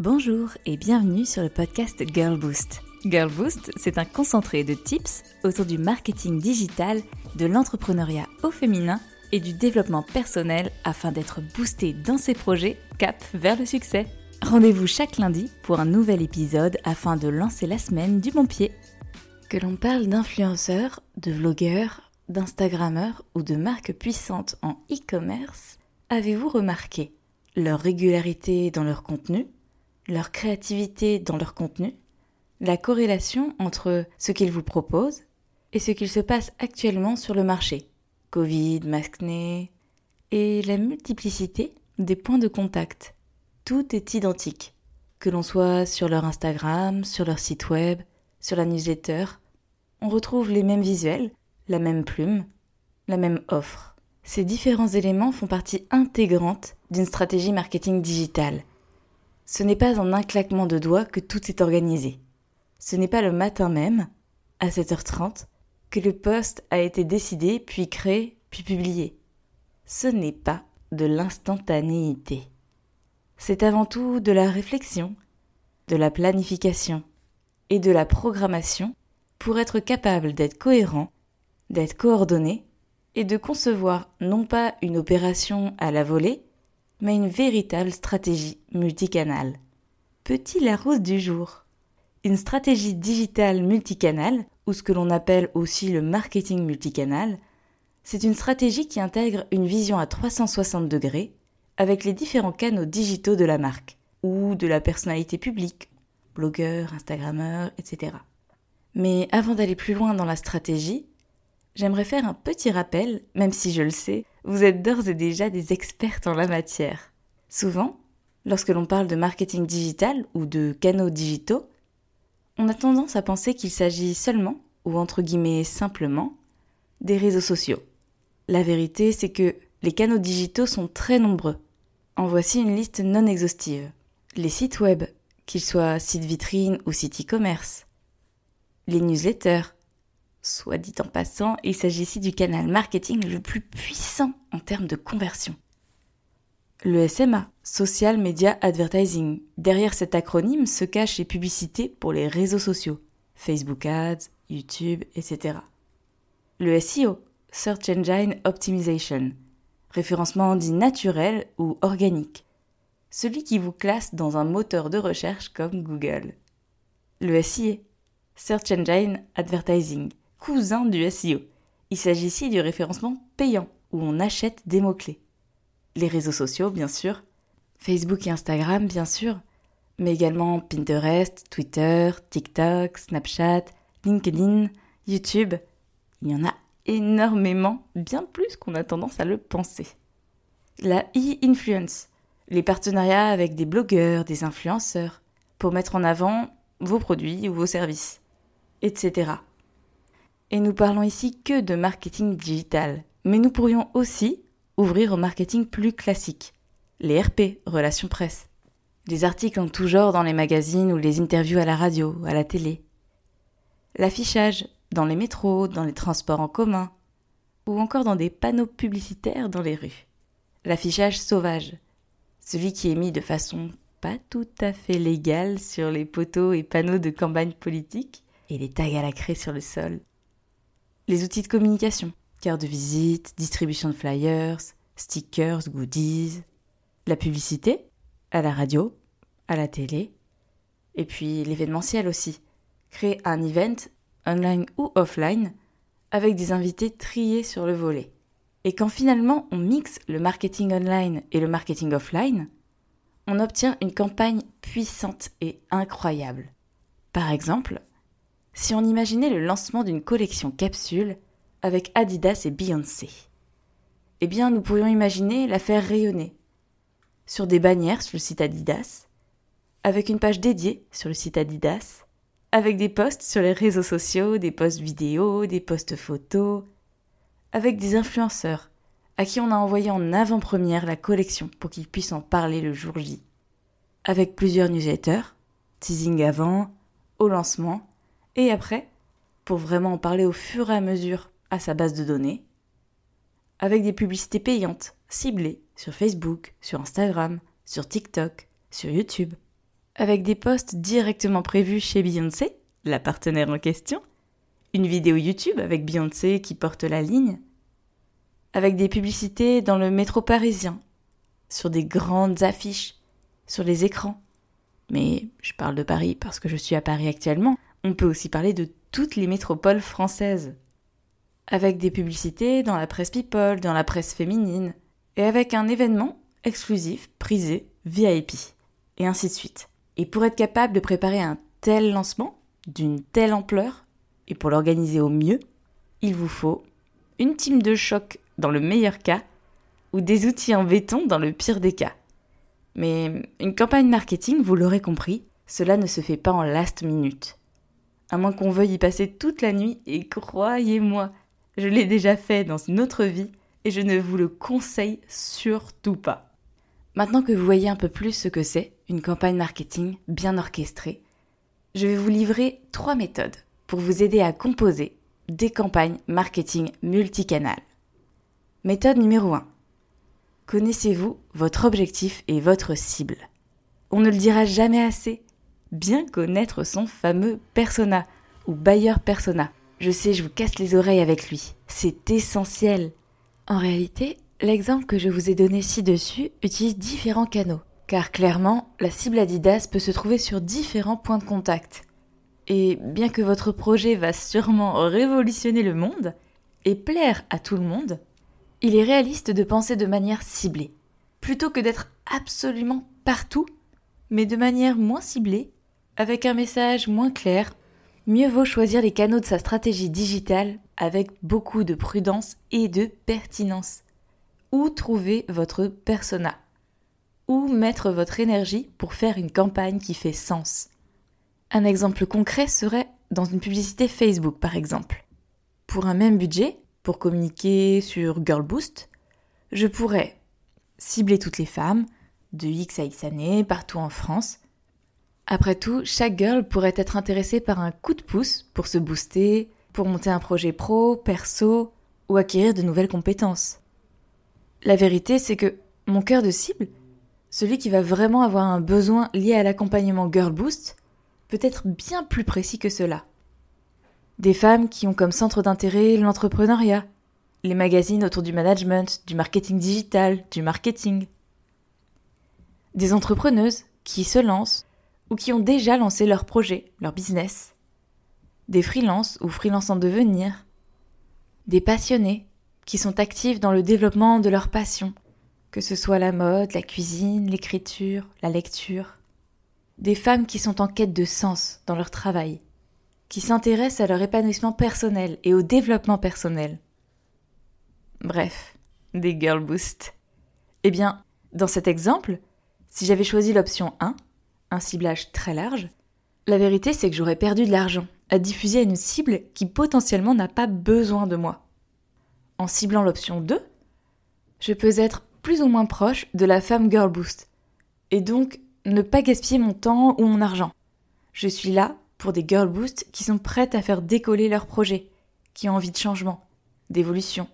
Bonjour et bienvenue sur le podcast Girl Boost. Girl Boost, c'est un concentré de tips autour du marketing digital, de l'entrepreneuriat au féminin et du développement personnel afin d'être boosté dans ses projets cap vers le succès. Rendez-vous chaque lundi pour un nouvel épisode afin de lancer la semaine du bon pied. Que l'on parle d'influenceurs, de vlogueurs, d'instagrammeurs ou de marques puissantes en e-commerce, avez-vous remarqué leur régularité dans leur contenu? Leur créativité dans leur contenu, la corrélation entre ce qu'ils vous proposent et ce qu'il se passe actuellement sur le marché, Covid, masqué, et la multiplicité des points de contact. Tout est identique, que l'on soit sur leur Instagram, sur leur site web, sur la newsletter, on retrouve les mêmes visuels, la même plume, la même offre. Ces différents éléments font partie intégrante d'une stratégie marketing digitale ce n'est pas en un claquement de doigts que tout est organisé. Ce n'est pas le matin même, à 7h30, que le poste a été décidé, puis créé, puis publié. Ce n'est pas de l'instantanéité. C'est avant tout de la réflexion, de la planification et de la programmation pour être capable d'être cohérent, d'être coordonné et de concevoir non pas une opération à la volée, mais une véritable stratégie multicanale. Petit Larousse du jour. Une stratégie digitale multicanale, ou ce que l'on appelle aussi le marketing multicanal, c'est une stratégie qui intègre une vision à 360 degrés avec les différents canaux digitaux de la marque, ou de la personnalité publique, blogueur, instagrammeur, etc. Mais avant d'aller plus loin dans la stratégie, j'aimerais faire un petit rappel, même si je le sais, vous êtes d'ores et déjà des expertes en la matière. Souvent, lorsque l'on parle de marketing digital ou de canaux digitaux, on a tendance à penser qu'il s'agit seulement, ou entre guillemets simplement, des réseaux sociaux. La vérité, c'est que les canaux digitaux sont très nombreux. En voici une liste non exhaustive. Les sites web, qu'ils soient sites vitrines ou sites e-commerce. Les newsletters, Soit dit en passant, il s'agit ici du canal marketing le plus puissant en termes de conversion. Le SMA, Social Media Advertising. Derrière cet acronyme se cachent les publicités pour les réseaux sociaux, Facebook Ads, YouTube, etc. Le SEO, Search Engine Optimization. Référencement dit naturel ou organique. Celui qui vous classe dans un moteur de recherche comme Google. Le SIA, Search Engine Advertising cousin du SEO. Il s'agit ici du référencement payant, où on achète des mots-clés. Les réseaux sociaux, bien sûr, Facebook et Instagram, bien sûr, mais également Pinterest, Twitter, TikTok, Snapchat, LinkedIn, YouTube. Il y en a énormément, bien plus qu'on a tendance à le penser. La e-influence, les partenariats avec des blogueurs, des influenceurs, pour mettre en avant vos produits ou vos services, etc. Et nous parlons ici que de marketing digital. Mais nous pourrions aussi ouvrir au marketing plus classique. Les RP, relations presse. Des articles en tout genre dans les magazines ou les interviews à la radio, à la télé. L'affichage dans les métros, dans les transports en commun. Ou encore dans des panneaux publicitaires dans les rues. L'affichage sauvage. Celui qui est mis de façon pas tout à fait légale sur les poteaux et panneaux de campagne politique et les tags à la craie sur le sol. Les outils de communication, carte de visite, distribution de flyers, stickers, goodies, la publicité, à la radio, à la télé, et puis l'événementiel aussi. Créer un event, online ou offline, avec des invités triés sur le volet. Et quand finalement on mixe le marketing online et le marketing offline, on obtient une campagne puissante et incroyable. Par exemple, si on imaginait le lancement d'une collection capsule avec Adidas et Beyoncé. Eh bien, nous pourrions imaginer la faire rayonner sur des bannières sur le site Adidas, avec une page dédiée sur le site Adidas, avec des posts sur les réseaux sociaux, des posts vidéo, des posts photos, avec des influenceurs à qui on a envoyé en avant-première la collection pour qu'ils puissent en parler le jour J, avec plusieurs newsletters, teasing avant, au lancement, et après, pour vraiment en parler au fur et à mesure à sa base de données, avec des publicités payantes, ciblées sur Facebook, sur Instagram, sur TikTok, sur YouTube, avec des posts directement prévus chez Beyoncé, la partenaire en question, une vidéo YouTube avec Beyoncé qui porte la ligne, avec des publicités dans le métro parisien, sur des grandes affiches, sur les écrans. Mais je parle de Paris parce que je suis à Paris actuellement. On peut aussi parler de toutes les métropoles françaises. Avec des publicités dans la presse people, dans la presse féminine, et avec un événement exclusif, prisé, VIP, et ainsi de suite. Et pour être capable de préparer un tel lancement, d'une telle ampleur, et pour l'organiser au mieux, il vous faut une team de choc dans le meilleur cas, ou des outils en béton dans le pire des cas. Mais une campagne marketing, vous l'aurez compris, cela ne se fait pas en last minute. À moins qu'on veuille y passer toute la nuit, et croyez-moi, je l'ai déjà fait dans une autre vie, et je ne vous le conseille surtout pas. Maintenant que vous voyez un peu plus ce que c'est, une campagne marketing bien orchestrée, je vais vous livrer trois méthodes pour vous aider à composer des campagnes marketing multicanal. Méthode numéro 1. Connaissez-vous votre objectif et votre cible? On ne le dira jamais assez. Bien connaître son fameux persona ou buyer persona. Je sais, je vous casse les oreilles avec lui. C'est essentiel. En réalité, l'exemple que je vous ai donné ci-dessus utilise différents canaux. Car clairement, la cible Adidas peut se trouver sur différents points de contact. Et bien que votre projet va sûrement révolutionner le monde et plaire à tout le monde, il est réaliste de penser de manière ciblée, plutôt que d'être absolument partout, mais de manière moins ciblée, avec un message moins clair. Mieux vaut choisir les canaux de sa stratégie digitale avec beaucoup de prudence et de pertinence. Où trouver votre persona? Où mettre votre énergie pour faire une campagne qui fait sens? Un exemple concret serait dans une publicité Facebook par exemple. Pour un même budget, pour communiquer sur Girl Boost, je pourrais cibler toutes les femmes, de X à X années, partout en France. Après tout, chaque girl pourrait être intéressée par un coup de pouce pour se booster, pour monter un projet pro, perso, ou acquérir de nouvelles compétences. La vérité, c'est que mon cœur de cible, celui qui va vraiment avoir un besoin lié à l'accompagnement Girl Boost, peut être bien plus précis que cela. Des femmes qui ont comme centre d'intérêt l'entrepreneuriat, les magazines autour du management, du marketing digital, du marketing. Des entrepreneuses qui se lancent ou qui ont déjà lancé leur projet, leur business. Des freelances ou freelances en devenir. Des passionnés qui sont actifs dans le développement de leur passion, que ce soit la mode, la cuisine, l'écriture, la lecture. Des femmes qui sont en quête de sens dans leur travail, qui s'intéressent à leur épanouissement personnel et au développement personnel. Bref, des girl boost. Eh bien, dans cet exemple, si j'avais choisi l'option 1, un ciblage très large, la vérité c'est que j'aurais perdu de l'argent à diffuser à une cible qui potentiellement n'a pas besoin de moi. En ciblant l'option 2, je peux être plus ou moins proche de la femme girl boost et donc ne pas gaspiller mon temps ou mon argent. Je suis là pour des girl boosts qui sont prêtes à faire décoller leur projet, qui ont envie de changement, d'évolution,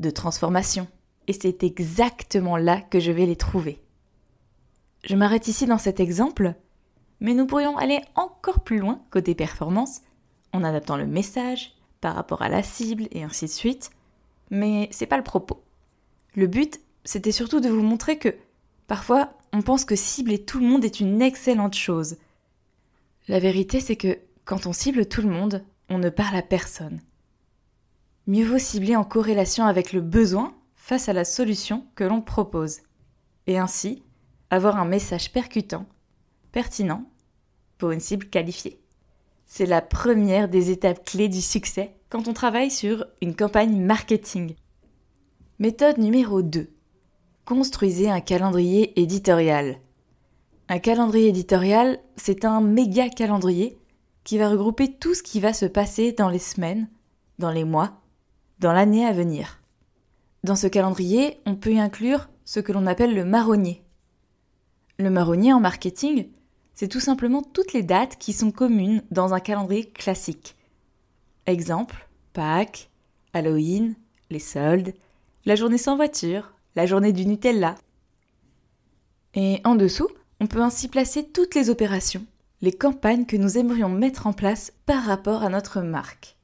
de transformation. Et c'est exactement là que je vais les trouver. Je m'arrête ici dans cet exemple, mais nous pourrions aller encore plus loin côté performance, en adaptant le message par rapport à la cible et ainsi de suite. Mais c'est pas le propos. Le but, c'était surtout de vous montrer que parfois on pense que cibler tout le monde est une excellente chose, la vérité, c'est que quand on cible tout le monde, on ne parle à personne. Mieux vaut cibler en corrélation avec le besoin face à la solution que l'on propose. Et ainsi, avoir un message percutant, pertinent, pour une cible qualifiée. C'est la première des étapes clés du succès quand on travaille sur une campagne marketing. Méthode numéro 2. Construisez un calendrier éditorial. Un calendrier éditorial, c'est un méga calendrier qui va regrouper tout ce qui va se passer dans les semaines, dans les mois, dans l'année à venir. Dans ce calendrier, on peut y inclure ce que l'on appelle le marronnier. Le marronnier en marketing, c'est tout simplement toutes les dates qui sont communes dans un calendrier classique. Exemple, Pâques, Halloween, les soldes, la journée sans voiture, la journée du Nutella. Et en dessous, On peut ainsi placer toutes les opérations, les campagnes que nous aimerions mettre en place par rapport à notre marque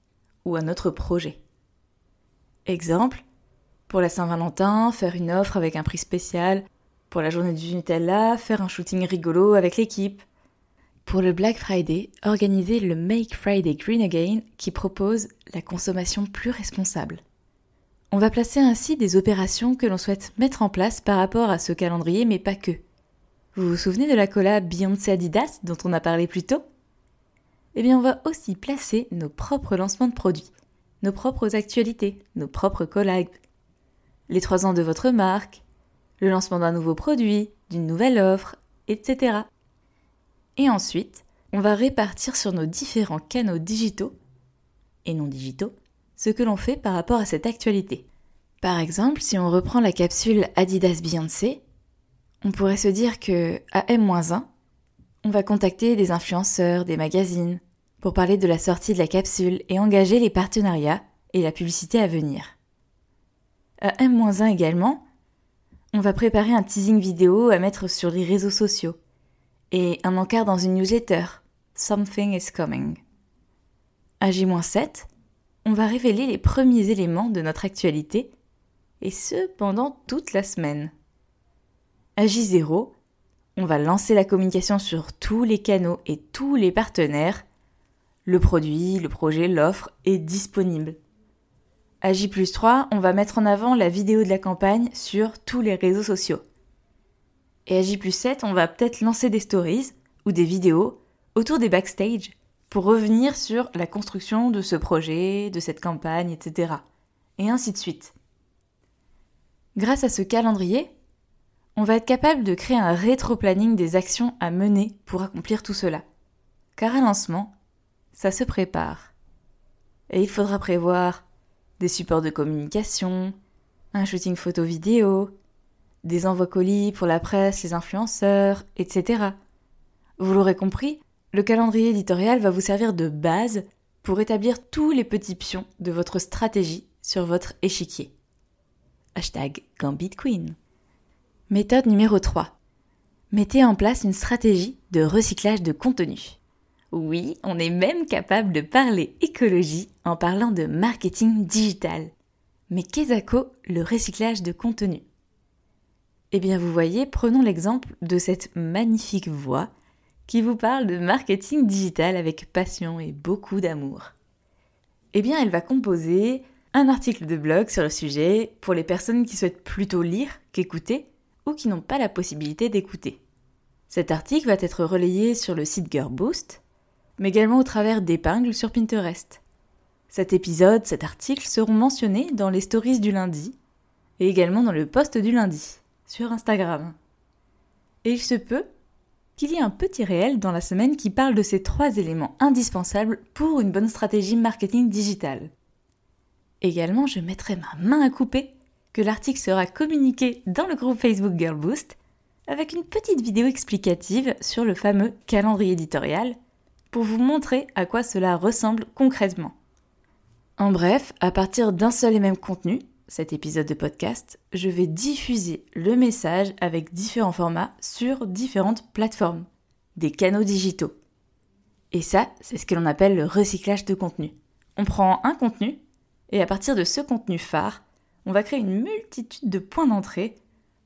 ou à notre projet. Exemple, pour la Saint-Valentin, faire une offre avec un prix spécial, pour la journée du Nutella, faire un shooting rigolo avec l'équipe. Pour le Black Friday, organiser le Make Friday Green Again qui propose la consommation plus responsable. On va placer ainsi des opérations que l'on souhaite mettre en place par rapport à ce calendrier, mais pas que. Vous vous souvenez de la collab Beyoncé Adidas dont on a parlé plus tôt? Eh bien, on va aussi placer nos propres lancements de produits, nos propres actualités, nos propres collabs. Les trois ans de votre marque, le lancement d'un nouveau produit, d'une nouvelle offre, etc. Et ensuite, on va répartir sur nos différents canaux digitaux et non digitaux ce que l'on fait par rapport à cette actualité. Par exemple, si on reprend la capsule Adidas Beyoncé, on pourrait se dire que à M-1, on va contacter des influenceurs, des magazines, pour parler de la sortie de la capsule et engager les partenariats et la publicité à venir. À M-1 également, on va préparer un teasing vidéo à mettre sur les réseaux sociaux et un encart dans une newsletter. Something is coming. À J-7, on va révéler les premiers éléments de notre actualité et ce pendant toute la semaine. À J0, on va lancer la communication sur tous les canaux et tous les partenaires. Le produit, le projet, l'offre est disponible. À J 3, on va mettre en avant la vidéo de la campagne sur tous les réseaux sociaux. Et à J 7, on va peut-être lancer des stories ou des vidéos autour des backstage pour revenir sur la construction de ce projet, de cette campagne, etc. Et ainsi de suite. Grâce à ce calendrier, on va être capable de créer un rétro-planning des actions à mener pour accomplir tout cela. Car un lancement, ça se prépare. Et il faudra prévoir des supports de communication, un shooting photo vidéo, des envois colis pour la presse, les influenceurs, etc. Vous l'aurez compris, le calendrier éditorial va vous servir de base pour établir tous les petits pions de votre stratégie sur votre échiquier. Hashtag Gambit Queen. Méthode numéro 3. Mettez en place une stratégie de recyclage de contenu. Oui, on est même capable de parler écologie en parlant de marketing digital. Mais qu'est-ce le recyclage de contenu Eh bien, vous voyez, prenons l'exemple de cette magnifique voix qui vous parle de marketing digital avec passion et beaucoup d'amour. Eh bien, elle va composer un article de blog sur le sujet pour les personnes qui souhaitent plutôt lire qu'écouter ou qui n'ont pas la possibilité d'écouter. Cet article va être relayé sur le site Girlboost, mais également au travers d'épingles sur Pinterest. Cet épisode, cet article seront mentionnés dans les stories du lundi et également dans le post du lundi sur Instagram. Et il se peut qu'il y ait un petit réel dans la semaine qui parle de ces trois éléments indispensables pour une bonne stratégie marketing digitale. Également, je mettrai ma main à couper que l'article sera communiqué dans le groupe Facebook Girl Boost avec une petite vidéo explicative sur le fameux calendrier éditorial pour vous montrer à quoi cela ressemble concrètement. En bref, à partir d'un seul et même contenu, cet épisode de podcast, je vais diffuser le message avec différents formats sur différentes plateformes, des canaux digitaux. Et ça, c'est ce que l'on appelle le recyclage de contenu. On prend un contenu et à partir de ce contenu phare, on va créer une multitude de points d'entrée,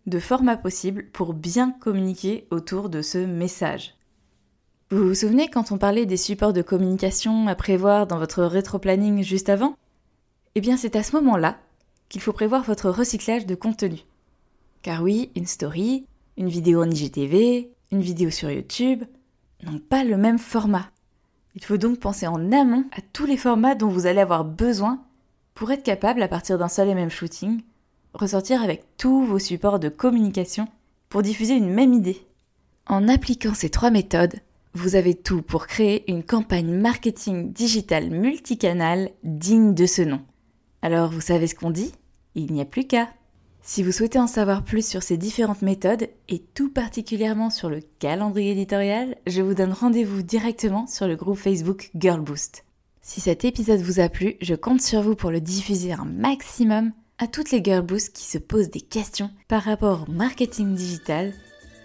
de formats possibles pour bien communiquer autour de ce message. Vous vous souvenez quand on parlait des supports de communication à prévoir dans votre rétro-planning juste avant? Eh bien c'est à ce moment-là qu'il faut prévoir votre recyclage de contenu. Car oui, une story, une vidéo en IGTV, une vidéo sur YouTube n'ont pas le même format. Il faut donc penser en amont à tous les formats dont vous allez avoir besoin pour être capable, à partir d'un seul et même shooting, ressortir avec tous vos supports de communication pour diffuser une même idée. En appliquant ces trois méthodes, vous avez tout pour créer une campagne marketing digital multicanal digne de ce nom. Alors vous savez ce qu'on dit? Il n'y a plus qu'à. Si vous souhaitez en savoir plus sur ces différentes méthodes, et tout particulièrement sur le calendrier éditorial, je vous donne rendez-vous directement sur le groupe Facebook Girl Boost. Si cet épisode vous a plu, je compte sur vous pour le diffuser un maximum à toutes les Girl Boost qui se posent des questions par rapport au marketing digital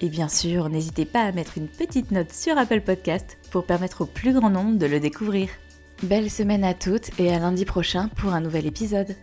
Et bien sûr, n'hésitez pas à mettre une petite note sur Apple Podcast pour permettre au plus grand nombre de le découvrir. Belle semaine à toutes et à lundi prochain pour un nouvel épisode.